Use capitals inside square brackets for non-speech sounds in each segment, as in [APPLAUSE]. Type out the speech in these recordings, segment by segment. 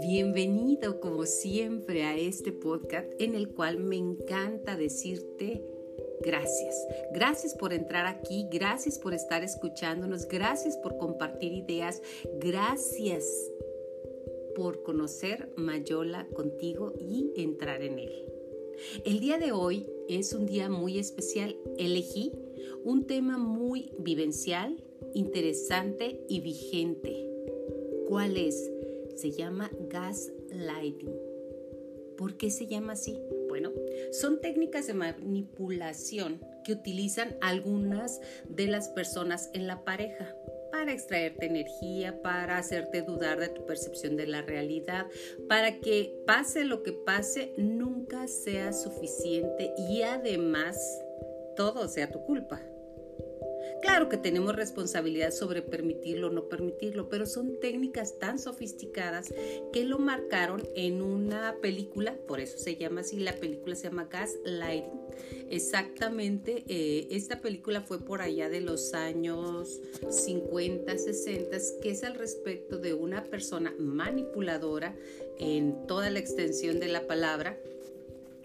Bienvenido como siempre a este podcast en el cual me encanta decirte gracias. Gracias por entrar aquí, gracias por estar escuchándonos, gracias por compartir ideas, gracias por conocer Mayola contigo y entrar en él. El día de hoy es un día muy especial. Elegí un tema muy vivencial, interesante y vigente. ¿Cuál es? Se llama gaslighting. ¿Por qué se llama así? Bueno, son técnicas de manipulación que utilizan algunas de las personas en la pareja para extraerte energía, para hacerte dudar de tu percepción de la realidad, para que pase lo que pase, nunca sea suficiente y además todo sea tu culpa. Claro que tenemos responsabilidad sobre permitirlo o no permitirlo, pero son técnicas tan sofisticadas que lo marcaron en una película, por eso se llama así, la película se llama Gaslighting. Exactamente, eh, esta película fue por allá de los años 50, 60, que es al respecto de una persona manipuladora en toda la extensión de la palabra,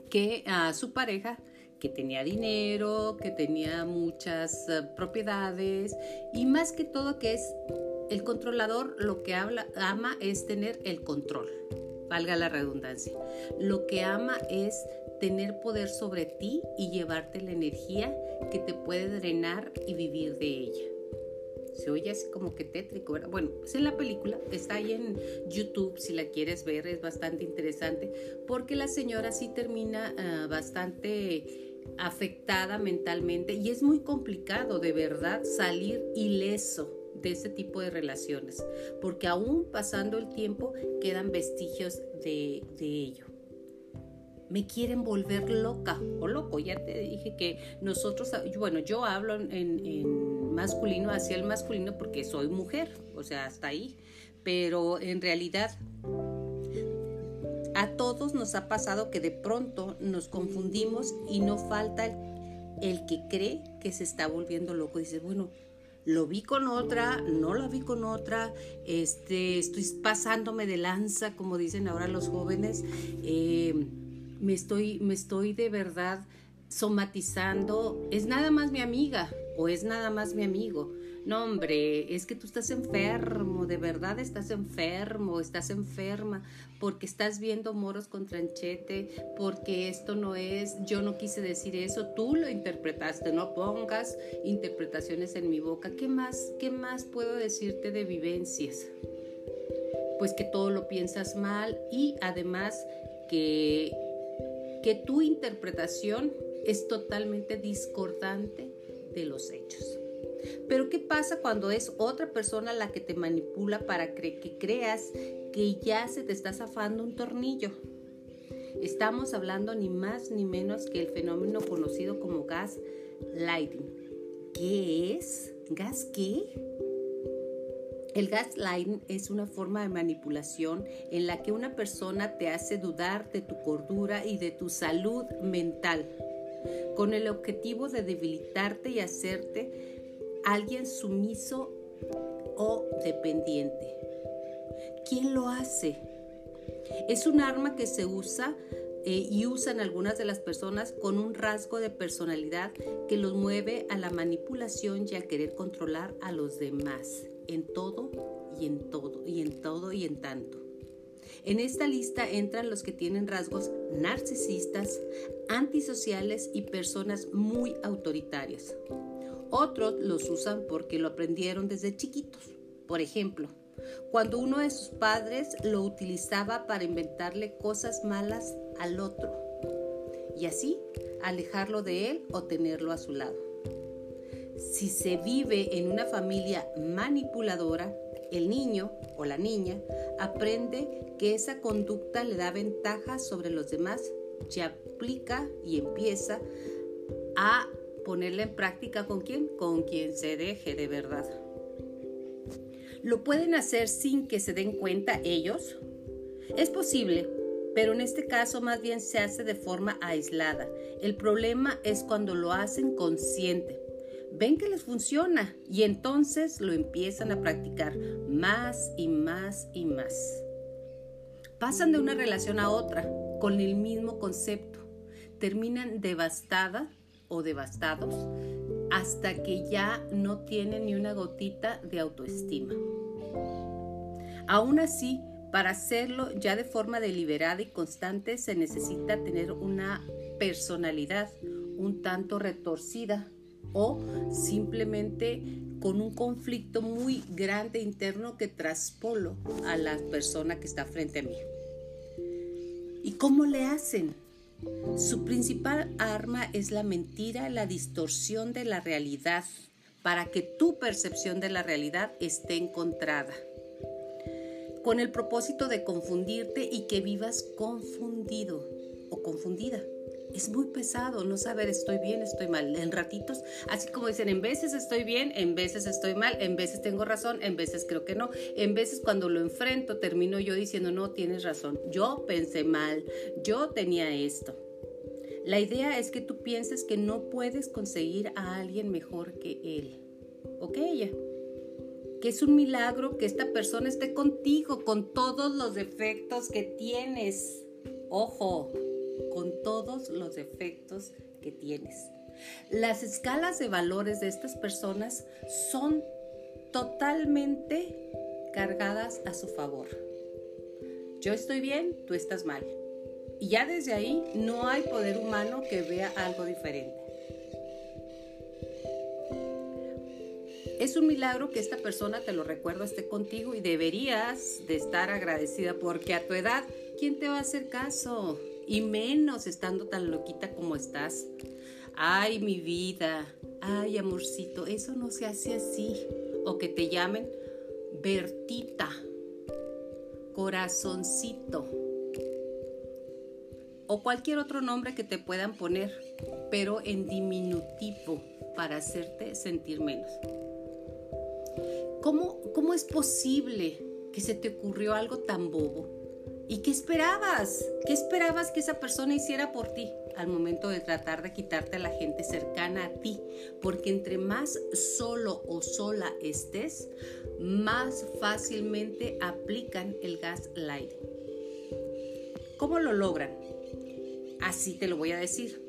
que a su pareja que tenía dinero, que tenía muchas eh, propiedades y más que todo que es el controlador lo que ama es tener el control, valga la redundancia. Lo que ama es tener poder sobre ti y llevarte la energía que te puede drenar y vivir de ella. Se oye así como que tétrico, ¿verdad? Bueno, es en la película, está ahí en YouTube si la quieres ver, es bastante interesante, porque la señora sí termina ah, bastante afectada mentalmente y es muy complicado de verdad salir ileso de ese tipo de relaciones, porque aún pasando el tiempo quedan vestigios de, ello. Me quieren volver loca o loco, ya te dije que nosotros, bueno, yo hablo en, masculino hacia el masculino porque soy mujer, o sea, hasta ahí, pero en realidad a todos nos ha pasado que de pronto nos confundimos y no falta el, que cree que se está volviendo loco. Dice, bueno, lo vi con otra, no lo vi con otra, este, estoy pasándome de lanza, como dicen ahora los jóvenes, eh, me, estoy, me estoy de verdad somatizando, es nada más mi amiga o es nada más mi amigo. No, hombre, es que tú estás enfermo, de verdad estás enfermo, estás enferma, porque estás viendo moros con tranchete, porque esto no es, yo no quise decir eso, tú lo interpretaste, no pongas interpretaciones en mi boca. ¿Qué más, qué más puedo decirte de vivencias? Pues que todo lo piensas mal y además que, que tu interpretación es totalmente discordante de los hechos. Pero ¿qué pasa cuando es otra persona la que te manipula para que creas que ya se te está zafando un tornillo? Estamos hablando ni más ni menos que el fenómeno conocido como gas lighting. ¿Qué es? ¿Gas qué? El gaslighting es una forma de manipulación en la que una persona te hace dudar de tu cordura y de tu salud mental, con el objetivo de debilitarte y hacerte alguien sumiso o dependiente. ¿Quién lo hace? Es un arma que se usa eh, y usan algunas de las personas con un rasgo de personalidad que los mueve a la manipulación y a querer controlar a los demás en todo y en todo y en todo y en tanto. En esta lista entran los que tienen rasgos narcisistas, antisociales y personas muy autoritarias. Otros los usan porque lo aprendieron desde chiquitos. Por ejemplo, cuando uno de sus padres lo utilizaba para inventarle cosas malas al otro y así alejarlo de él o tenerlo a su lado. Si se vive en una familia manipuladora, el niño o la niña aprende que esa conducta le da ventaja sobre los demás y aplica y empieza a ponerla en práctica con quién? Con quien se deje de verdad. ¿Lo pueden hacer sin que se den cuenta ellos? Es posible, pero en este caso más bien se hace de forma aislada. El problema es cuando lo hacen consciente. Ven que les funciona y entonces lo empiezan a practicar más y más y más. Pasan de una relación a otra con el mismo concepto. Terminan devastada o devastados hasta que ya no tienen ni una gotita de autoestima. Aún así, para hacerlo ya de forma deliberada y constante se necesita tener una personalidad un tanto retorcida o simplemente con un conflicto muy grande interno que traspolo a la persona que está frente a mí. ¿Y cómo le hacen? Su principal arma es la mentira, la distorsión de la realidad, para que tu percepción de la realidad esté encontrada, con el propósito de confundirte y que vivas confundido o confundida es muy pesado no saber estoy bien, estoy mal. En ratitos, así como dicen, en veces estoy bien, en veces estoy mal, en veces tengo razón, en veces creo que no. En veces cuando lo enfrento termino yo diciendo, no, tienes razón, yo pensé mal, yo tenía esto. La idea es que tú pienses que no puedes conseguir a alguien mejor que él o que ella. Que es un milagro que esta persona esté contigo con todos los defectos que tienes. Ojo, con todos los defectos que tienes. Las escalas de valores de estas personas son totalmente cargadas a su favor. Yo estoy bien, tú estás mal. Y ya desde ahí no hay poder humano que vea algo diferente. Es un milagro que esta persona, te lo recuerdo, esté contigo y deberías de estar agradecida porque a tu edad, ¿quién te va a hacer caso? Y menos estando tan loquita como estás. Ay, mi vida, ay, amorcito, eso no se hace así. O que te llamen Bertita, corazoncito, o cualquier otro nombre que te puedan poner, pero en diminutivo para hacerte sentir menos. ¿Cómo, cómo es posible que se te ocurrió algo tan bobo? ¿Y qué esperabas? ¿Qué esperabas que esa persona hiciera por ti al momento de tratar de quitarte a la gente cercana a ti? Porque entre más solo o sola estés, más fácilmente aplican el gas light. ¿Cómo lo logran? Así te lo voy a decir.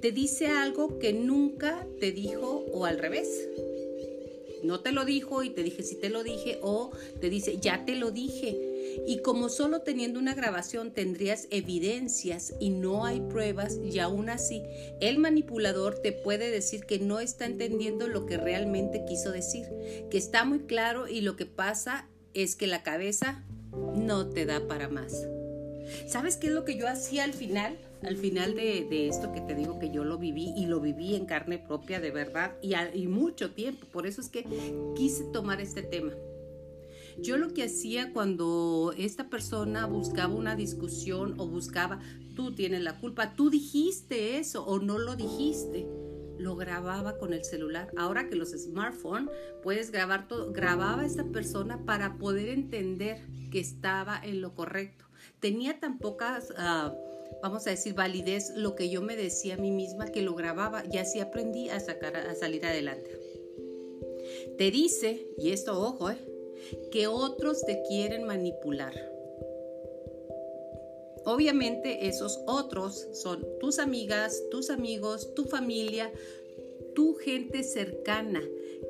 Te dice algo que nunca te dijo o al revés no te lo dijo y te dije si te lo dije o te dice ya te lo dije y como solo teniendo una grabación tendrías evidencias y no hay pruebas y aún así el manipulador te puede decir que no está entendiendo lo que realmente quiso decir, que está muy claro y lo que pasa es que la cabeza no te da para más. ¿Sabes qué es lo que yo hacía al final? Al final de, esto que te digo que yo lo viví y lo viví en carne propia de verdad y, y mucho tiempo. Por eso es que quise tomar este tema. Yo lo que hacía cuando esta persona buscaba una discusión o buscaba, tú tienes la culpa, tú dijiste eso o no lo dijiste, lo grababa con el celular. Ahora que los smartphones puedes grabar todo, grababa a esta persona para poder entender que estaba en lo correcto. Tenía tan pocas... Ah, vamos a decir, validez lo que yo me decía a mí misma que lo grababa y así aprendí a, sacar, a salir adelante. Te dice, y esto ojo, eh, que otros te quieren manipular. Obviamente esos otros son tus amigas, tus amigos, tu familia, tu gente cercana,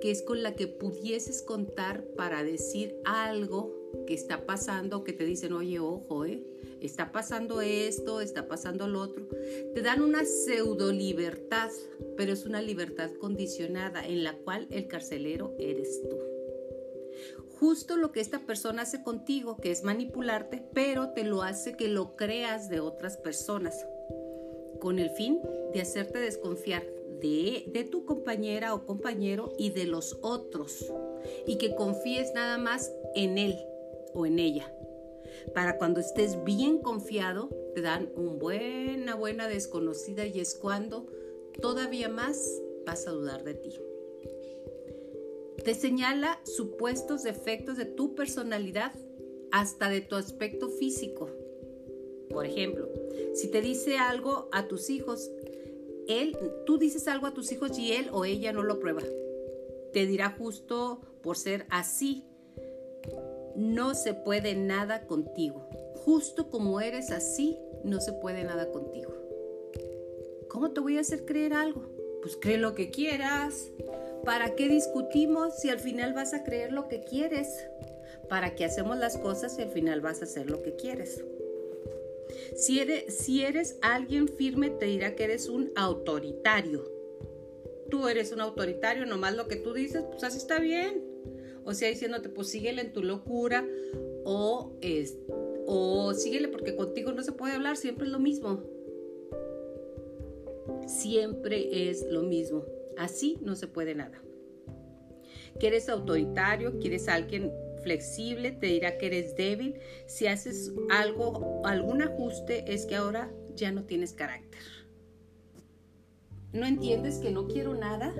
que es con la que pudieses contar para decir algo que está pasando, que te dicen, oye, ojo, ¿eh? está pasando esto, está pasando lo otro. Te dan una pseudo libertad, pero es una libertad condicionada en la cual el carcelero eres tú justo lo que esta persona hace contigo, que es manipularte, pero te lo hace que lo creas de otras personas, con el fin de hacerte desconfiar de, de, tu compañera o compañero y de los otros, y que confíes nada más en él o en ella. Para cuando estés bien confiado, te dan una buena, buena desconocida y es cuando todavía más vas a dudar de ti. Te señala supuestos defectos de tu personalidad, hasta de tu aspecto físico. Por ejemplo, si te dice algo a tus hijos él, tú dices algo a tus hijos y él o ella no lo prueba. Te dirá justo por ser así. No se puede nada contigo. Justo como eres así, no se puede nada contigo. ¿Cómo te voy a hacer creer algo? Pues cree lo que quieras. ¿Para qué discutimos si al final vas a creer lo que quieres? ¿Para qué hacemos las cosas si al final vas a hacer lo que quieres? Si eres, si eres alguien firme, te dirá que eres un autoritario. Tú eres un autoritario, nomás lo que tú dices, pues así está bien. O sea, diciéndote, pues síguele en tu locura o, es, o síguele porque contigo no se puede hablar, siempre es lo mismo. Siempre es lo mismo. Así no se puede nada. Que eres autoritario, quieres alguien flexible, te dirá que eres débil. Si haces algo, algún ajuste, es que ahora ya no tienes carácter. ¿No entiendes que no quiero nada?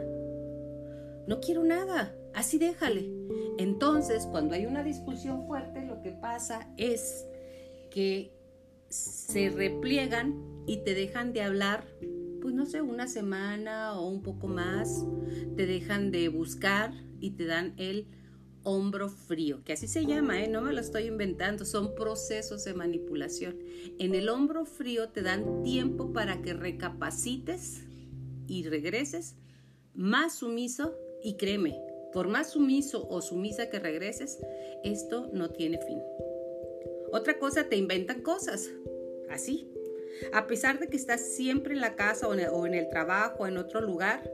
No quiero nada, así déjale. Entonces, cuando hay una discusión fuerte, lo que pasa es que se repliegan y te dejan de hablar, pues no sé, una semana o un poco más, te dejan de buscar y te dan el hombro frío, que así se llama, ¿eh? no me lo estoy inventando, son procesos de manipulación. En el hombro frío te dan tiempo para que recapacites y regreses más sumiso y créeme, por más sumiso o sumisa que regreses, esto no tiene fin. Otra cosa, te inventan cosas, así. A pesar de que estás siempre en la casa o en el, trabajo o en otro lugar,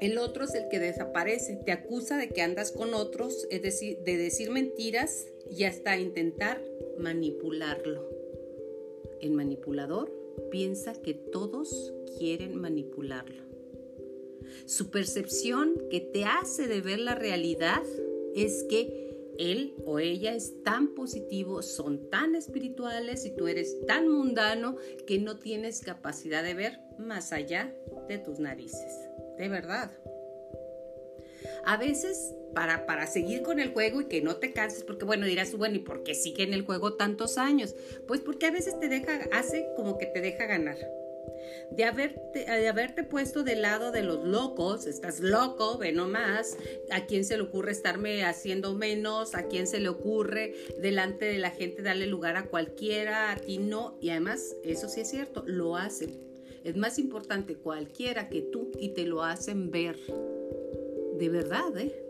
el otro es el que desaparece, te acusa de que andas con otros, es decir, de decir mentiras y hasta intentar manipularlo. El manipulador piensa que todos quieren manipularlo. Su percepción que te hace de ver la realidad es que él o ella es tan positivo, son tan espirituales y tú eres tan mundano que no tienes capacidad de ver más allá de tus narices de verdad. A veces, para, para seguir con el juego y que no te canses, porque bueno, dirás, bueno, ¿y por qué sigue en el juego tantos años? Pues porque a veces te deja, hace como que te deja ganar. De haberte, de haberte puesto del lado de los locos, estás loco, ve nomás, a quién se le ocurre estarme haciendo menos, a quién se le ocurre delante de la gente darle lugar a cualquiera, a ti no, y además, eso sí es cierto, lo hacen es más importante cualquiera que tú y te lo hacen ver. De verdad, ¿eh?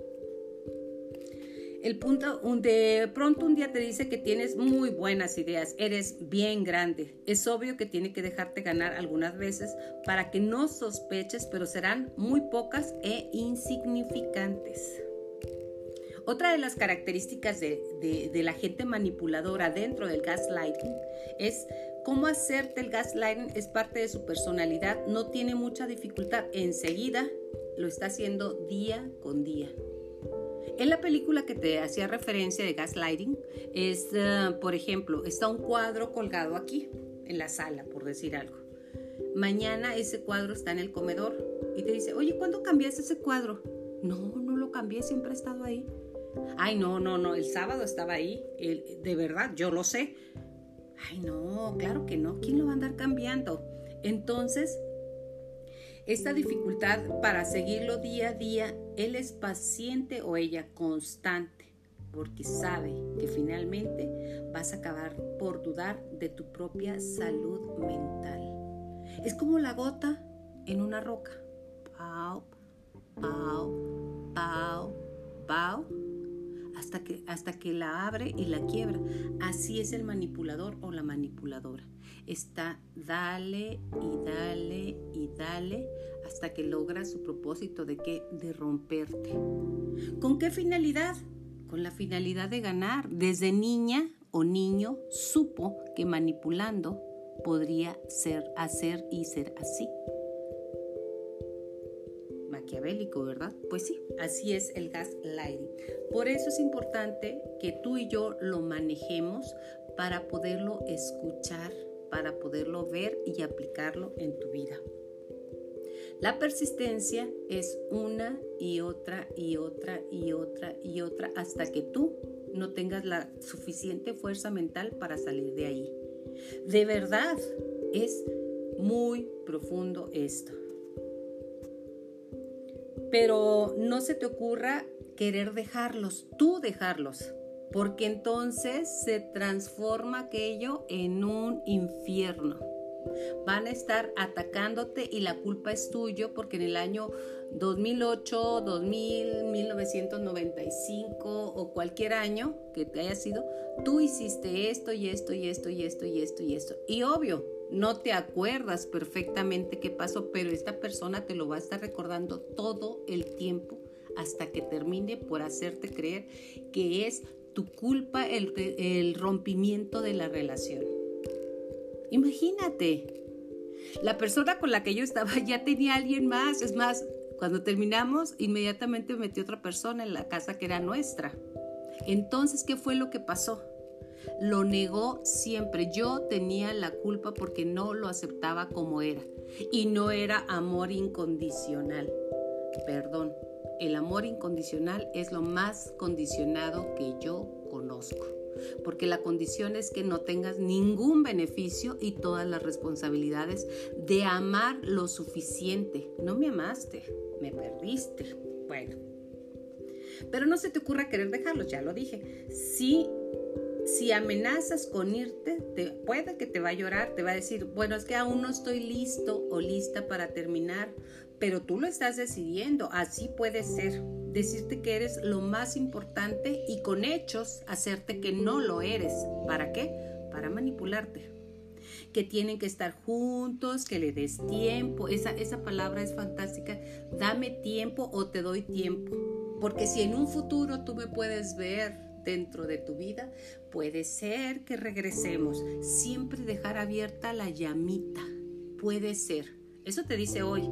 El punto, de pronto un día te dice que tienes muy buenas ideas, eres bien grande. Es obvio que tiene que dejarte ganar algunas veces para que no sospeches, pero serán muy pocas e insignificantes. Otra de las características de, de la gente manipuladora dentro del gaslighting es Cómo hacerte el gaslighting es parte de su personalidad, no tiene mucha dificultad, enseguida lo está haciendo día con día. En la película que te hacía referencia de gaslighting, es, eh, por ejemplo, está un cuadro colgado aquí, en la sala, por decir algo. Mañana ese cuadro está en el comedor y te dice, oye, ¿cuándo cambiaste ese cuadro? No, no lo cambié, siempre ha estado ahí. Ay, no, no, no, el sábado estaba ahí, de verdad, yo lo sé. Ay, no, claro que no. ¿Quién lo va a andar cambiando? Entonces, esta dificultad para seguirlo día a día, él es paciente o ella constante, porque sabe que finalmente vas a acabar por dudar de tu propia salud mental. Es como la gota en una roca. Pau, pau, pau, pau hasta que, hasta que la abre y la quiebra. Así es el manipulador o la manipuladora. Está dale y dale y dale hasta que logra su propósito de que de romperte. ¿Con qué finalidad? Con la finalidad de ganar. Desde niña o niño supo que manipulando podría ser hacer y ser así maquiavélico, ¿verdad? Pues sí, así es el gaslighting. Por eso es importante que tú y yo lo manejemos para poderlo escuchar, para poderlo ver y aplicarlo en tu vida. La persistencia es una y otra y otra y otra y otra hasta que tú no tengas la suficiente fuerza mental para salir de ahí. De verdad, es muy profundo esto. Pero no se te ocurra querer dejarlos, tú dejarlos, porque entonces se transforma aquello en un infierno. Van a estar atacándote y la culpa es tuyo porque en el año 2008, 2000, 1995 o cualquier año que te haya sido, tú hiciste esto y esto y esto y esto y esto y esto. Y obvio, no te acuerdas perfectamente qué pasó, pero esta persona te lo va a estar recordando todo el tiempo hasta que termine por hacerte creer que es tu culpa el, el rompimiento de la relación. Imagínate, la persona con la que yo estaba [LAUGHS] ya tenía alguien más, es más, cuando terminamos, inmediatamente metí otra persona en la casa que era nuestra. Entonces, ¿qué fue lo que pasó? Lo negó siempre. Yo tenía la culpa porque no lo aceptaba como era. Y no era amor incondicional. Perdón, el amor incondicional es lo más condicionado que yo conozco porque la condición es que no tengas ningún beneficio y todas las responsabilidades de amar lo suficiente. No me amaste, me perdiste. Bueno, pero no se te ocurra querer dejarlos, ya lo dije. Si, si amenazas con irte, te, puede que te va a llorar, te va a decir, bueno, es que aún no estoy listo o lista para terminar, pero tú lo estás decidiendo, así puede ser decirte que eres lo más importante y con hechos hacerte que no lo eres. ¿Para qué? Para manipularte. Que tienen que estar juntos, que le des tiempo. Esa, esa palabra es fantástica. Dame tiempo o te doy tiempo. Porque si en un futuro tú me puedes ver dentro de tu vida, puede ser que regresemos. Siempre dejar abierta la llamita. Puede ser. Eso te dice hoy.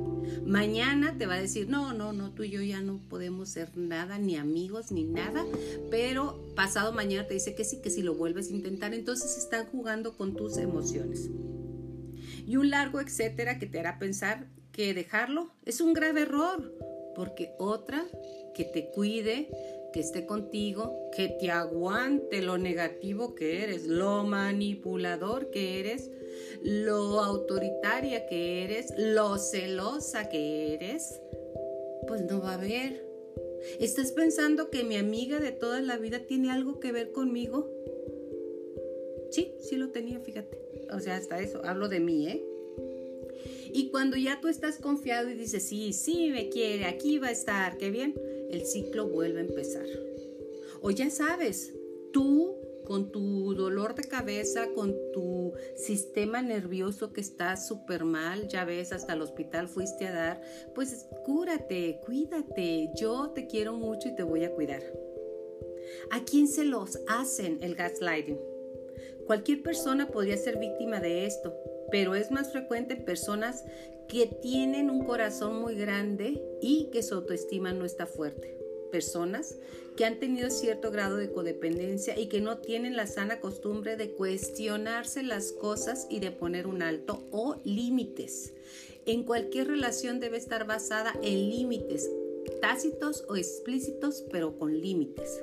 Mañana te va a decir, no, no, no, tú y yo ya no podemos ser nada, ni amigos, ni nada. Pero pasado mañana te dice que sí, que si lo vuelves a intentar, entonces están jugando con tus emociones. Y un largo etcétera que te hará pensar que dejarlo es un grave error, porque otra que te cuide, que esté contigo, que te aguante lo negativo que eres, lo manipulador que eres, lo autoritaria que eres, lo celosa que eres, pues no va a haber. ¿Estás pensando que mi amiga de toda la vida tiene algo que ver conmigo? Sí, sí lo tenía, fíjate. O sea, hasta eso, hablo de mí, ¿eh? Y cuando ya tú estás confiado y dices, sí, sí, me quiere, aquí va a estar, qué bien, el ciclo vuelve a empezar. O ya sabes, tú con tu dolor de cabeza, con tu sistema nervioso que está súper mal, ya ves, hasta el hospital fuiste a dar, pues cúrate, cuídate, yo te quiero mucho y te voy a cuidar. ¿A quién se los hacen el gaslighting? Cualquier persona podría ser víctima de esto, pero es más frecuente en personas que tienen un corazón muy grande y que su autoestima no está fuerte personas que han tenido cierto grado de codependencia y que no tienen la sana costumbre de cuestionarse las cosas y de poner un alto o límites. En cualquier relación debe estar basada en límites, tácitos o explícitos, pero con límites.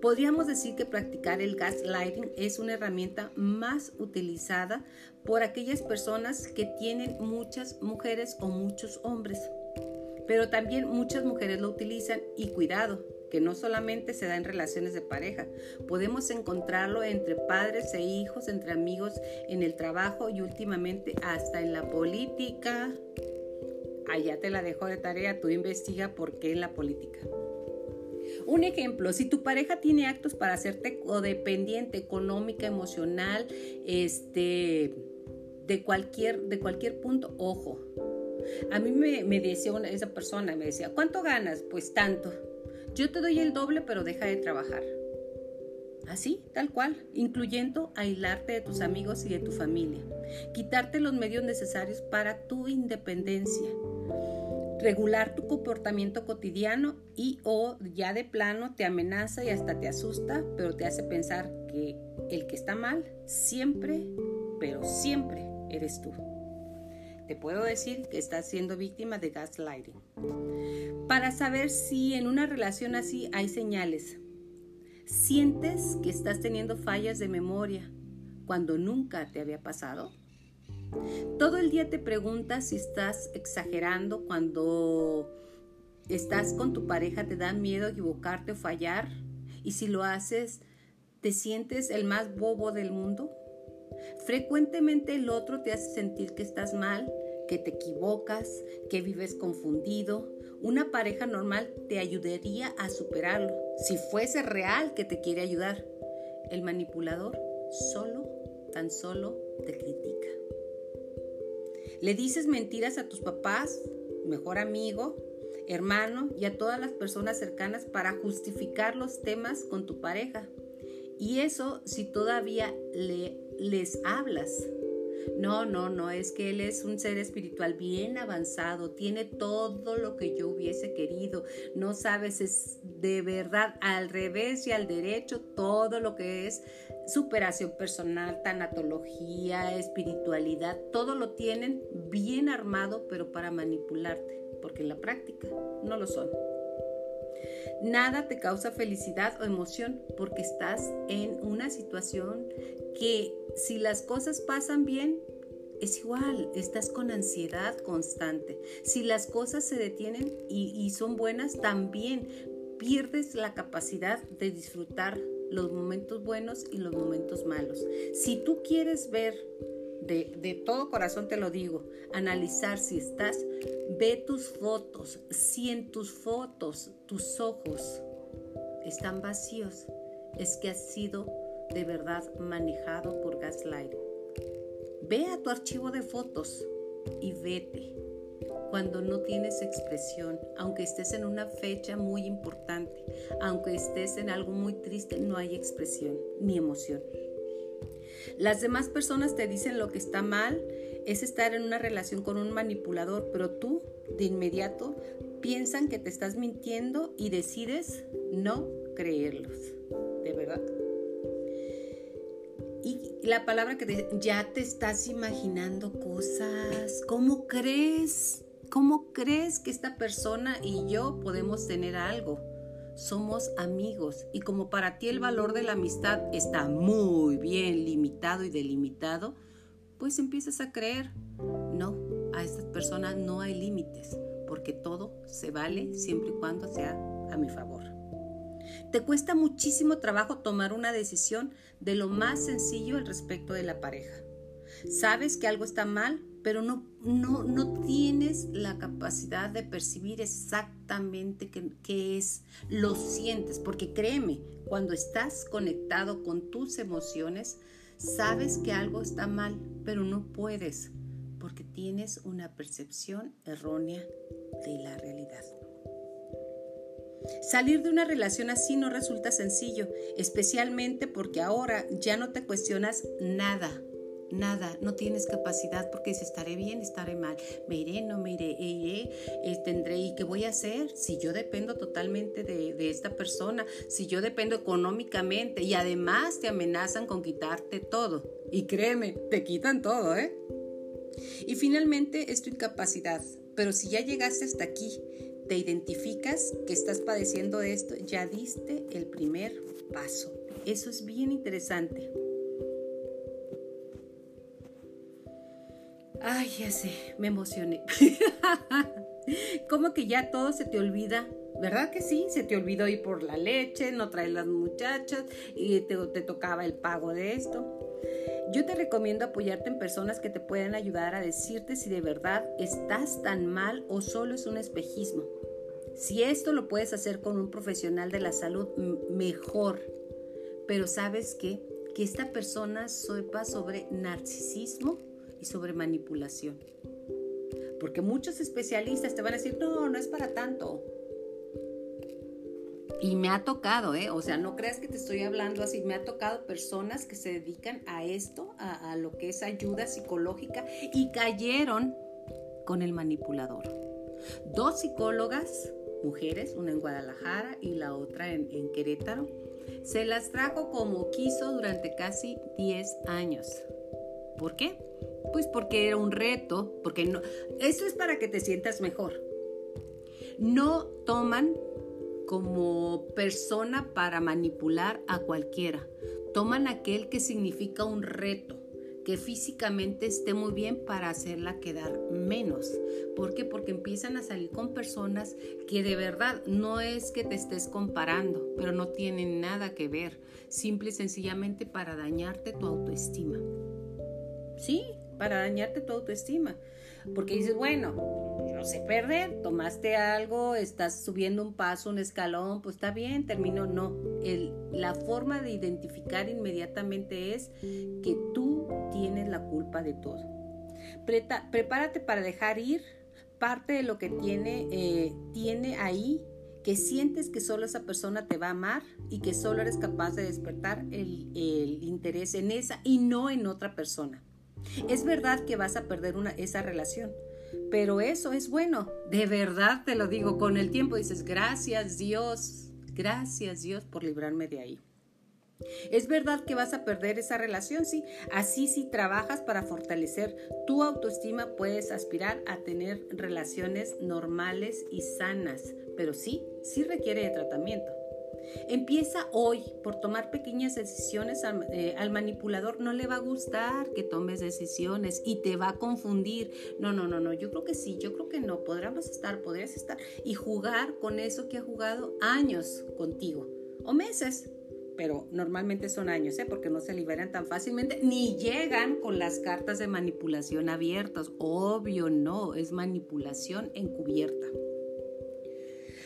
Podríamos decir que practicar el gaslighting es una herramienta más utilizada por aquellas personas que tienen muchas mujeres o muchos hombres pero también muchas mujeres lo utilizan y cuidado, que no solamente se da en relaciones de pareja, podemos encontrarlo entre padres e hijos, entre amigos, en el trabajo y últimamente hasta en la política. Allá te la dejo de tarea, tú investiga por qué en la política. Un ejemplo, si tu pareja tiene actos para hacerte codependiente económica, emocional, este, de cualquier, de cualquier punto, ojo, a mí me, decía esa persona, me decía, ¿cuánto ganas? Pues tanto. Yo te doy el doble, pero deja de trabajar. Así, tal cual, incluyendo aislarte de tus amigos y de tu familia, quitarte los medios necesarios para tu independencia, regular tu comportamiento cotidiano y o ya de plano te amenaza y hasta te asusta, pero te hace pensar que el que está mal siempre, pero siempre eres tú te puedo decir que estás siendo víctima de gaslighting. Para saber si en una relación así hay señales, sientes que estás teniendo fallas de memoria cuando nunca te había pasado. Todo el día te preguntas si estás exagerando cuando estás con tu pareja, te da miedo equivocarte o fallar. Y si lo haces, ¿te sientes el más bobo del mundo? Frecuentemente el otro te hace sentir que estás mal, que te equivocas, que vives confundido. Una pareja normal te ayudaría a superarlo, si fuese real que te quiere ayudar. El manipulador solo, tan solo te critica. Le dices mentiras a tus papás, mejor amigo, hermano y a todas las personas cercanas para justificar los temas con tu pareja. Y eso si todavía le, les hablas. No, no, no, es que él es un ser espiritual bien avanzado, tiene todo lo que yo hubiese querido. No sabes, es de verdad al revés y al derecho todo lo que es superación personal, tanatología, espiritualidad, todo lo tienen bien armado, pero para manipularte, porque en la práctica no lo son. Nada te causa felicidad o emoción porque estás en una situación que si las cosas pasan bien, es igual, estás con ansiedad constante. Si las cosas se detienen y, y son buenas, también pierdes la capacidad de disfrutar los momentos buenos y los momentos malos. Si tú quieres ver, de, todo corazón te lo digo, analizar si estás, ve tus fotos. Si en tus fotos tus ojos están vacíos, es que has sido de verdad manejado por gaslight. Ve a tu archivo de fotos y vete cuando no tienes expresión, aunque estés en una fecha muy importante, aunque estés en algo muy triste, no hay expresión ni emoción. Las demás personas te dicen lo que está mal, es estar en una relación con un manipulador, pero tú de inmediato piensan que te estás mintiendo y decides no creerlos. De verdad. Y la palabra que te, ya te estás imaginando cosas. ¿Cómo crees? ¿Cómo crees que esta persona y yo podemos tener algo? Somos amigos y como para ti el valor de la amistad está muy bien limitado y delimitado, pues empiezas a creer, no, a estas personas no hay límites, porque todo se vale siempre y cuando sea a mi favor. Te cuesta muchísimo trabajo tomar una decisión de lo más sencillo al respecto de la pareja. Sabes que algo está mal, pero no, no, no tienes la capacidad de percibir exactamente qué, es, lo sientes, porque créeme, cuando estás conectado con tus emociones, sabes que algo está mal, pero no puedes, porque tienes una percepción errónea de la realidad. Salir de una relación así no resulta sencillo, especialmente porque ahora ya no te cuestionas nada nada, no tienes capacidad porque si estaré bien, estaré mal, me iré, no me iré, iré, eh, tendré, ¿y qué voy a hacer? Si yo dependo totalmente de, de esta persona, si yo dependo económicamente y además te amenazan con quitarte todo. Y créeme, te quitan todo, ¿eh? Y finalmente es tu incapacidad, pero si ya llegaste hasta aquí, te identificas que estás padeciendo esto, ya diste el primer paso. Eso es bien interesante. Ay, ya sé, me emocioné. [LAUGHS] Como que ya todo se te olvida, ¿verdad que sí? Se te olvidó ir por la leche, no traes las muchachas y te, te tocaba el pago de esto. Yo te recomiendo apoyarte en personas que te puedan ayudar a decirte si de verdad estás tan mal o solo es un espejismo. Si esto lo puedes hacer con un profesional de la salud, mejor. Pero sabes qué? Que esta persona sepa sobre narcisismo y sobre manipulación. Porque muchos especialistas te van a decir, no, no es para tanto. Y me ha tocado, ¿eh? O sea, no creas que te estoy hablando así. Me ha tocado personas que se dedican a esto, a, lo que es ayuda psicológica, y cayeron con el manipulador. Dos psicólogas, mujeres, una en Guadalajara y la otra en, en Querétaro, se las trajo como quiso durante casi 10 años. ¿Por qué? Pues porque era un reto, porque no, eso es para que te sientas mejor. No toman como persona para manipular a cualquiera. Toman aquel que significa un reto, que físicamente esté muy bien para hacerla quedar menos. ¿Por qué? Porque empiezan a salir con personas que de verdad no es que te estés comparando, pero no tienen nada que ver, simple y sencillamente para dañarte tu autoestima. Sí, para dañarte tu autoestima. Porque dices, bueno, no sé perder, tomaste algo, estás subiendo un paso, un escalón, pues está bien, terminó. No, El, la forma de identificar inmediatamente es que tú tienes la culpa de todo. prepárate para dejar ir parte de lo que tiene, eh, tiene ahí que sientes que solo esa persona te va a amar y que solo eres capaz de despertar el, el interés en esa y no en otra persona. Es verdad que vas a perder una, esa relación, pero eso es bueno. De verdad te lo digo, con el tiempo dices, gracias Dios, gracias Dios por librarme de ahí. Es verdad que vas a perder esa relación, sí. Así si trabajas para fortalecer tu autoestima, puedes aspirar a tener relaciones normales y sanas, pero sí, sí requiere de tratamiento. Empieza hoy por tomar pequeñas decisiones eh, al, manipulador. No le va a gustar que tomes decisiones y te va a confundir. No, no, no, no. Yo creo que sí, yo creo que no. Podríamos estar, podrías estar y jugar con eso que ha jugado años contigo o meses. Pero normalmente son años, ¿eh? porque no se liberan tan fácilmente ni llegan con las cartas de manipulación abiertas. Obvio, no, es manipulación encubierta.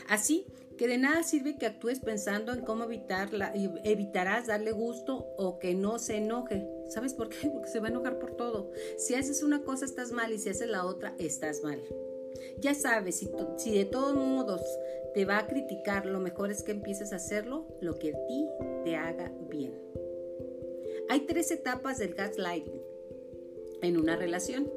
Así que de nada sirve que actúes pensando en cómo evitarla, evitarás darle gusto o que no se enoje. ¿Sabes por qué? [LAUGHS] Porque se va a enojar por todo. Si haces una cosa estás mal y si haces la otra estás mal. Ya sabes, si, si de todos modos te va a criticar, lo mejor es que empieces a hacerlo lo que a ti te haga bien. Hay tres etapas del gaslighting en una relación.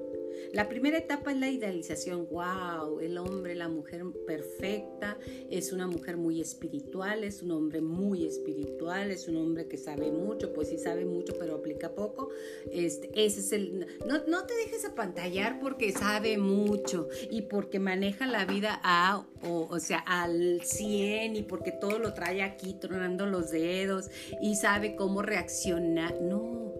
La primera etapa es la idealización. ¡Wow! El hombre, la mujer perfecta, es una mujer muy espiritual, es un hombre muy espiritual, es un hombre que sabe mucho, pues sí sabe mucho, pero aplica poco. Este, ese es el. No, no te dejes apantallar porque sabe mucho y porque maneja la vida a, o, sea, al 100 y porque todo lo trae aquí tronando los dedos y sabe cómo reaccionar. No.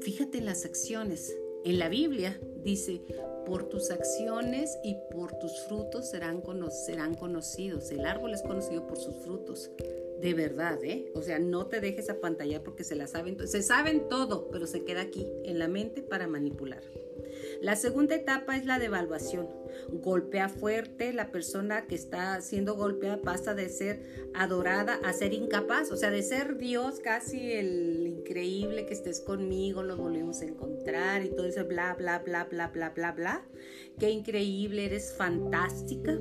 Fíjate en las acciones en la Biblia dice, por tus acciones y por tus frutos serán, conocidos. El árbol es conocido por sus frutos. De verdad, ¿eh? O sea, no te dejes apantallar porque se la saben. Se saben todo, pero se queda aquí, en la mente, para manipular. La segunda etapa es la devaluación. Golpea fuerte, la persona que está siendo golpeada pasa de ser adorada a ser incapaz, o sea, de ser Dios casi el increíble que estés conmigo, lo volvemos a encontrar y todo ese bla, bla, bla, bla, bla, bla, bla. Qué increíble, eres fantástica.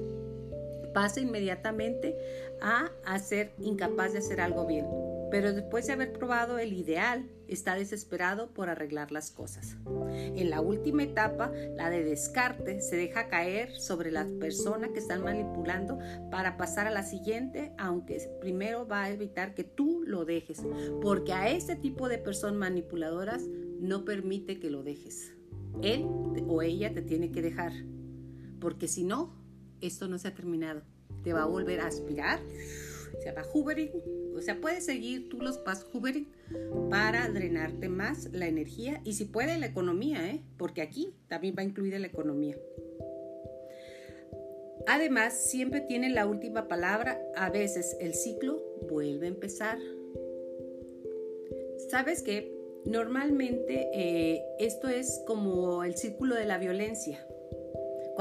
Pasa inmediatamente a, a ser incapaz de hacer algo bien pero después de haber probado el ideal, está desesperado por arreglar las cosas. En la última etapa, la de descarte, se deja caer sobre la persona que están manipulando para pasar a la siguiente, aunque primero va a evitar que tú lo dejes, porque a ese tipo de personas manipuladoras no permite que lo dejes. Él o ella te tiene que dejar, porque si no, esto no se ha terminado. Te va a volver a aspirar, se va a o sea, puedes seguir tú los pasos Hoovering para drenarte más la energía y si puede la economía, ¿eh? porque aquí también va incluida la economía. Además, siempre tiene la última palabra. A veces el ciclo vuelve a empezar. ¿Sabes qué? Normalmente eh, esto es como el círculo de la violencia.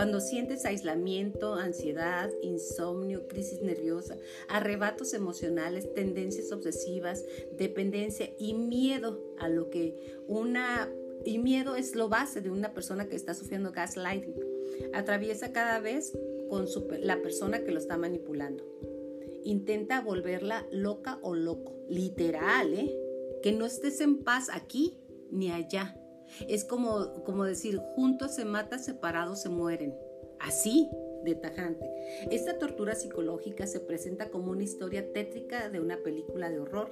Cuando sientes aislamiento, ansiedad, insomnio, crisis nerviosa, arrebatos emocionales, tendencias obsesivas, dependencia y miedo a lo que una... Y miedo es lo base de una persona que está sufriendo gaslighting. Atraviesa cada vez con la persona que lo está manipulando. Intenta volverla loca o loco. Literal, ¿eh? Que no estés en paz aquí ni allá es como, como decir, juntos se mata, separados se mueren. Así de tajante. Esta tortura psicológica se presenta como una historia tétrica de una película de horror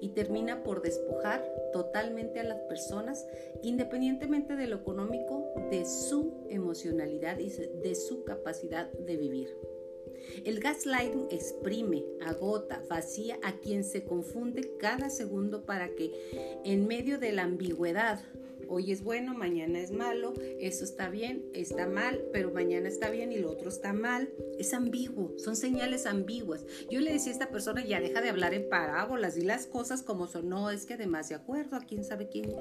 y termina por despojar totalmente a las personas, independientemente de lo económico, de su emocionalidad y de su capacidad de vivir. El gaslighting exprime, agota, vacía a quien se confunde cada segundo para que en medio de la ambigüedad Hoy es bueno, mañana es malo, eso está bien, está mal, pero mañana está bien y lo otro está mal. Es ambiguo, son señales ambiguas. Yo le decía a esta persona, ya deja de hablar en parábolas y las cosas como son. No, es que además de acuerdo a quién sabe quién.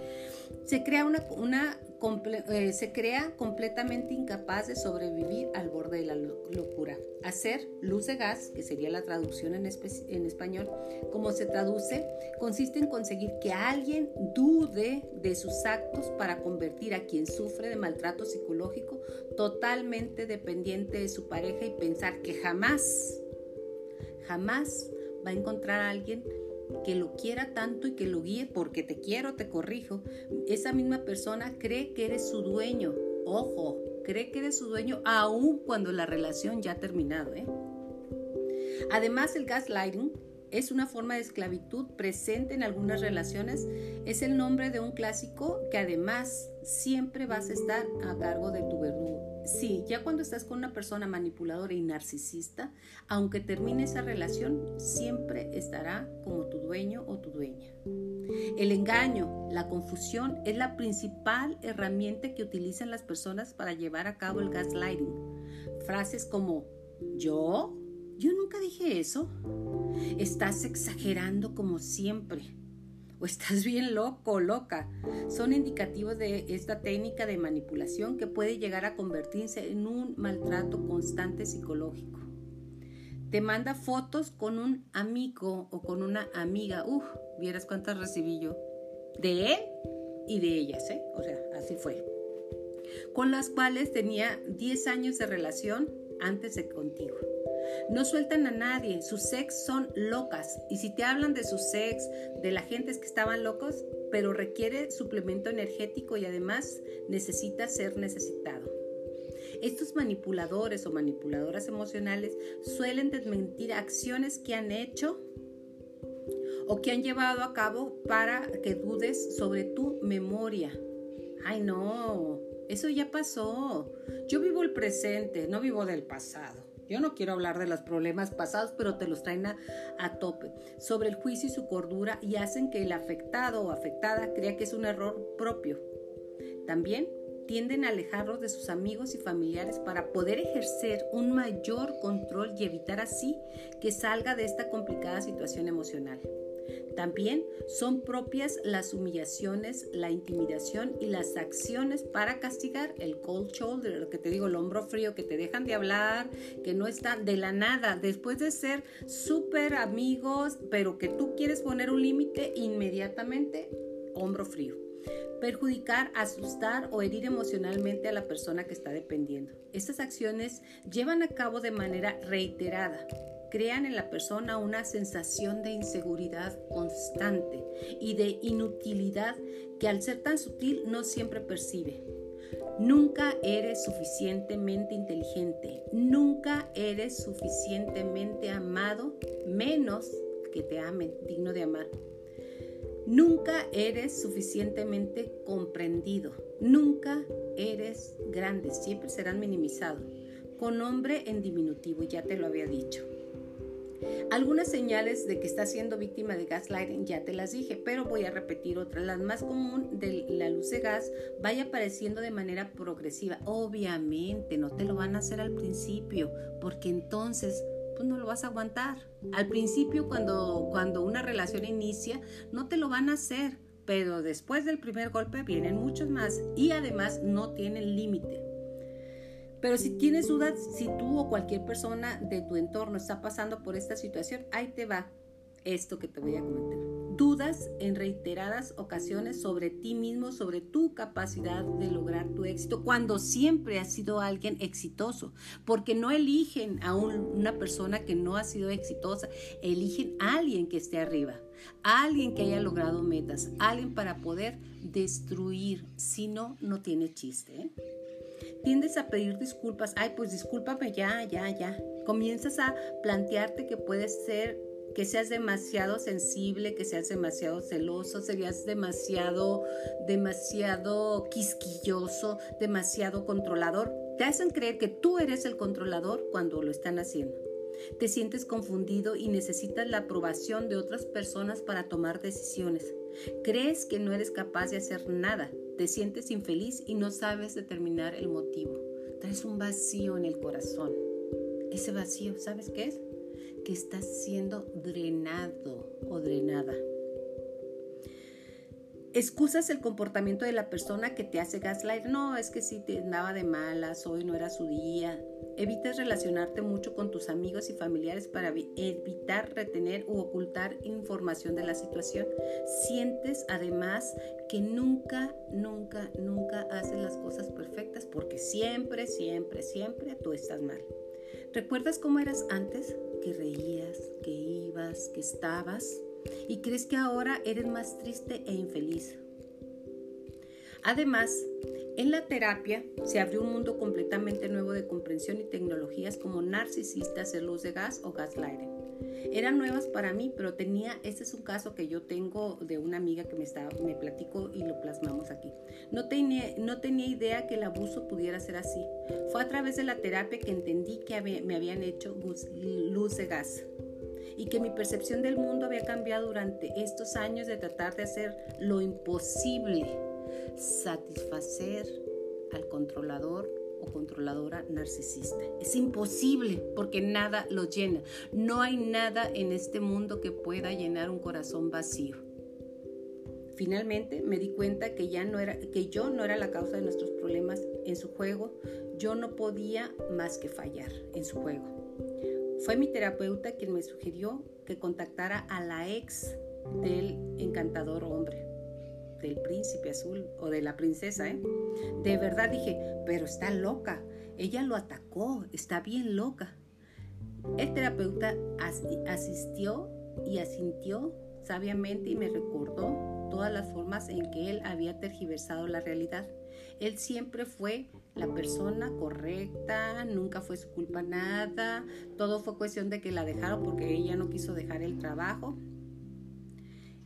Se crea una, una eh, se crea completamente incapaz de sobrevivir al borde de la locura. Hacer luz de gas, que sería la traducción en, en español, como se traduce, consiste en conseguir que alguien dude de sus actos para convertir a quien sufre de maltrato psicológico totalmente dependiente de su pareja y pensar que jamás, jamás va a encontrar a alguien que lo quiera tanto y que lo guíe porque te quiero, te corrijo, esa misma persona cree que eres su dueño. Ojo, cree que eres su dueño aún cuando la relación ya ha terminado. ¿eh? Además, el gaslighting es una forma de esclavitud presente en algunas relaciones. Es el nombre de un clásico que además siempre vas a estar a cargo de tu verdugo. Sí, ya cuando estás con una persona manipuladora y narcisista, aunque termine esa relación, siempre estará como tu dueño o tu dueña. El engaño, la confusión es la principal herramienta que utilizan las personas para llevar a cabo el gaslighting. Frases como yo, yo nunca dije eso. Estás exagerando como siempre. O estás bien loco loca. Son indicativos de esta técnica de manipulación que puede llegar a convertirse en un maltrato constante psicológico. Te manda fotos con un amigo o con una amiga. Uf, vieras cuántas recibí yo. De él y de ellas, ¿eh? O sea, así fue. Con las cuales tenía 10 años de relación antes de contigo. No sueltan a nadie, sus sex son locas. Y si te hablan de sus sex, de la gente que estaban locos, pero requiere suplemento energético y además necesita ser necesitado. Estos manipuladores o manipuladoras emocionales suelen desmentir acciones que han hecho o que han llevado a cabo para que dudes sobre tu memoria. Ay, no, eso ya pasó. Yo vivo el presente, no vivo del pasado. Yo no quiero hablar de los problemas pasados, pero te los traen a, tope. Sobre el juicio y su cordura y hacen que el afectado o afectada crea que es un error propio. También tienden a alejarlos de sus amigos y familiares para poder ejercer un mayor control y evitar así que salga de esta complicada situación emocional. También son propias las humillaciones, la intimidación y las acciones para castigar el cold shoulder, lo que te digo, el hombro frío, que te dejan de hablar, que no están de la nada, después de ser súper amigos, pero que tú quieres poner un límite inmediatamente, hombro frío. Perjudicar, asustar o herir emocionalmente a la persona que está dependiendo. Estas acciones llevan a cabo de manera reiterada crean en la persona una sensación de inseguridad constante y de inutilidad que al ser tan sutil no siempre percibe. Nunca eres suficientemente inteligente, nunca eres suficientemente amado, menos que te amen, digno de amar. Nunca eres suficientemente comprendido, nunca eres grande, siempre serán minimizados, con nombre en diminutivo, ya te lo había dicho. Algunas señales de que está siendo víctima de gaslighting ya te las dije, pero voy a repetir otras. La más común de la luz de gas vaya apareciendo de manera progresiva. Obviamente no te lo van a hacer al principio, porque entonces pues no lo vas a aguantar. Al principio cuando, cuando una relación inicia, no te lo van a hacer, pero después del primer golpe vienen muchos más y además no tienen límite. Pero si tienes dudas, si tú o cualquier persona de tu entorno está pasando por esta situación, ahí te va esto que te voy a comentar. Dudas en reiteradas ocasiones sobre ti mismo, sobre tu capacidad de lograr tu éxito, cuando siempre has sido alguien exitoso, porque no eligen a una persona que no ha sido exitosa, eligen a alguien que esté arriba, a alguien que haya logrado metas, alguien para poder destruir, si no, no tiene chiste. ¿eh? Tiendes a pedir disculpas, ay, pues discúlpame ya, ya, ya. Comienzas a plantearte que puedes ser que seas demasiado sensible, que seas demasiado celoso, serías demasiado, demasiado quisquilloso, demasiado controlador. Te hacen creer que tú eres el controlador cuando lo están haciendo. Te sientes confundido y necesitas la aprobación de otras personas para tomar decisiones. Crees que no eres capaz de hacer nada. Te sientes infeliz y no sabes determinar el motivo. Traes un vacío en el corazón. Ese vacío, ¿sabes qué es? Que estás siendo drenado o drenada. Excusas el comportamiento de la persona que te hace gaslight. No, es que si te andaba de malas, hoy no era su día. Evitas relacionarte mucho con tus amigos y familiares para evitar retener u ocultar información de la situación. Sientes además que nunca, nunca, nunca haces las cosas perfectas porque siempre, siempre, siempre tú estás mal. ¿Recuerdas cómo eras antes? Que reías, que ibas, que estabas y crees que ahora eres más triste e infeliz. Además, en la terapia se abrió un mundo completamente nuevo de comprensión y tecnologías como narcisistas, luz de gas o gaslighting. Eran nuevas para mí, pero tenía, este es un caso que yo tengo de una amiga que me, estaba, me platicó y lo plasmamos aquí. No tenía, no tenía idea que el abuso pudiera ser así. Fue a través de la terapia que entendí que me habían hecho luz de gas y que mi percepción del mundo había cambiado durante estos años de tratar de hacer lo imposible, satisfacer al controlador o controladora narcisista. Es imposible porque nada lo llena. No hay nada en este mundo que pueda llenar un corazón vacío. Finalmente me di cuenta que ya no era que yo no era la causa de nuestros problemas en su juego. Yo no podía más que fallar en su juego. Fue mi terapeuta quien me sugirió que contactara a la ex del encantador hombre, del príncipe azul o de la princesa. ¿eh? De verdad dije, pero está loca, ella lo atacó, está bien loca. El terapeuta asistió y asintió sabiamente y me recordó todas las formas en que él había tergiversado la realidad. Él siempre fue la persona correcta, nunca fue su culpa nada, todo fue cuestión de que la dejaron porque ella no quiso dejar el trabajo.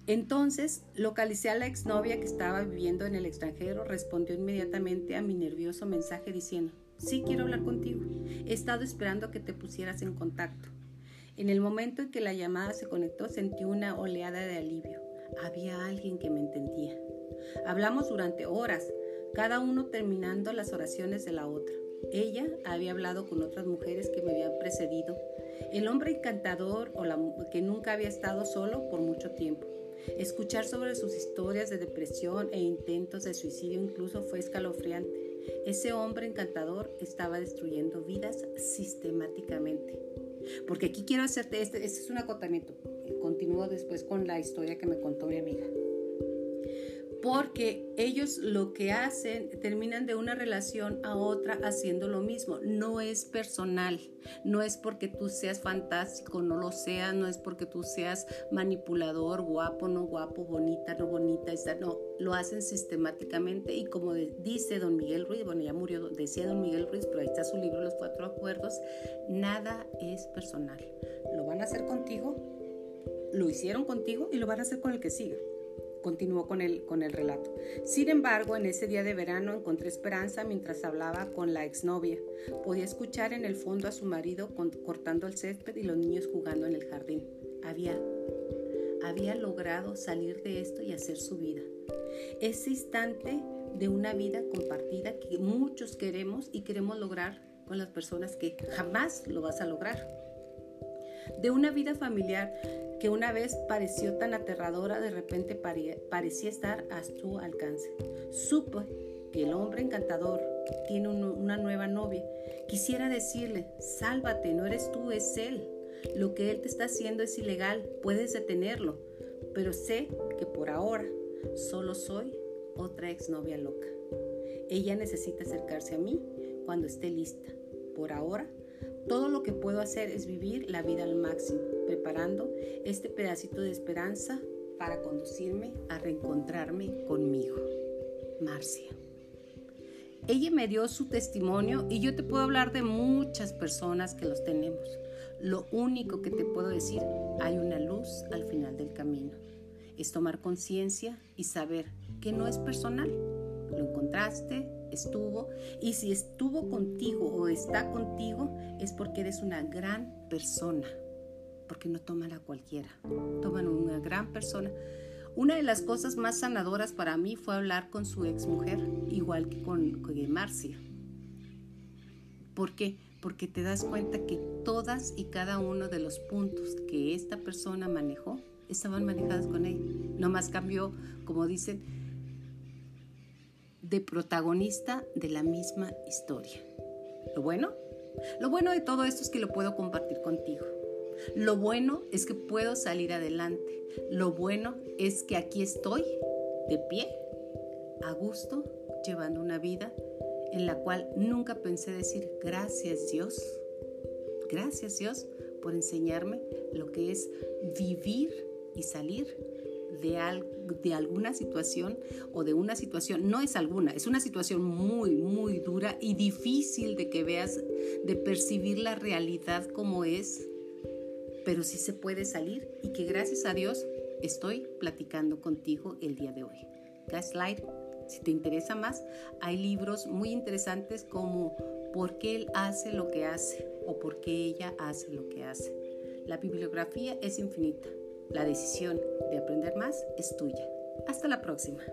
Entonces localicé a la exnovia que estaba viviendo en el extranjero, respondió inmediatamente a mi nervioso mensaje diciendo, sí quiero hablar contigo, he estado esperando que te pusieras en contacto. En el momento en que la llamada se conectó sentí una oleada de alivio. Había alguien que me entendía. Hablamos durante horas, cada uno terminando las oraciones de la otra. Ella había hablado con otras mujeres que me habían precedido. El hombre encantador o la que nunca había estado solo por mucho tiempo. Escuchar sobre sus historias de depresión e intentos de suicidio incluso fue escalofriante. Ese hombre encantador estaba destruyendo vidas sistemáticamente. Porque aquí quiero hacerte, este, este es un acotamiento. Continúo después con la historia que me contó mi amiga porque ellos lo que hacen terminan de una relación a otra haciendo lo mismo. No es personal, no es porque tú seas fantástico, no lo seas, no es porque tú seas manipulador, guapo, no guapo, bonita, no bonita, no, lo hacen sistemáticamente y como dice don Miguel Ruiz, bueno ya murió, decía don Miguel Ruiz, pero ahí está su libro Los Cuatro Acuerdos, nada es personal. Lo van a hacer contigo, lo hicieron contigo y lo van a hacer con el que siga. Continuó con el, con el relato. Sin embargo, en ese día de verano encontré esperanza mientras hablaba con la exnovia. Podía escuchar en el fondo a su marido cortando el césped y los niños jugando en el jardín. Había, había logrado salir de esto y hacer su vida. Ese instante de una vida compartida que muchos queremos y queremos lograr con las personas que jamás lo vas a lograr. De una vida familiar que una vez pareció tan aterradora, de repente parecía estar a su alcance. Supo que el hombre encantador tiene una nueva novia. Quisiera decirle, sálvate, no eres tú, es él. Lo que él te está haciendo es ilegal, puedes detenerlo. Pero sé que por ahora solo soy otra exnovia loca. Ella necesita acercarse a mí cuando esté lista. Por ahora todo lo que puedo hacer es vivir la vida al máximo, preparando este pedacito de esperanza para conducirme a reencontrarme conmigo. Marcia. Ella me dio su testimonio y yo te puedo hablar de muchas personas que los tenemos. Lo único que te puedo decir, hay una luz al final del camino. Es tomar conciencia y saber que no es personal. Lo encontraste, estuvo y si estuvo contigo o está contigo es porque eres una gran persona, porque no toman a cualquiera, toman una gran persona. Una de las cosas más sanadoras para mí fue hablar con su ex mujer, igual que con, con Marcia. ¿Por qué? Porque te das cuenta que todas y cada uno de los puntos que esta persona manejó estaban manejadas con él. Nomás cambió, como dicen, de protagonista de la misma historia. Lo bueno, lo bueno de todo esto es que lo puedo compartir contigo. Lo bueno es que puedo salir adelante. Lo bueno es que aquí estoy de pie, a gusto, llevando una vida en la cual nunca pensé decir gracias Dios. Gracias Dios por enseñarme lo que es vivir y salir de, de alguna situación o de una situación, no es alguna, es una situación muy, muy dura y difícil de que veas, de percibir la realidad como es, pero sí se puede salir y que gracias a Dios estoy platicando contigo el día de hoy. Gaslight, si te interesa más, hay libros muy interesantes como ¿Por qué él hace lo que hace? o ¿Por qué ella hace lo que hace? La bibliografía es infinita. La decisión de aprender más es tuya. Hasta la próxima.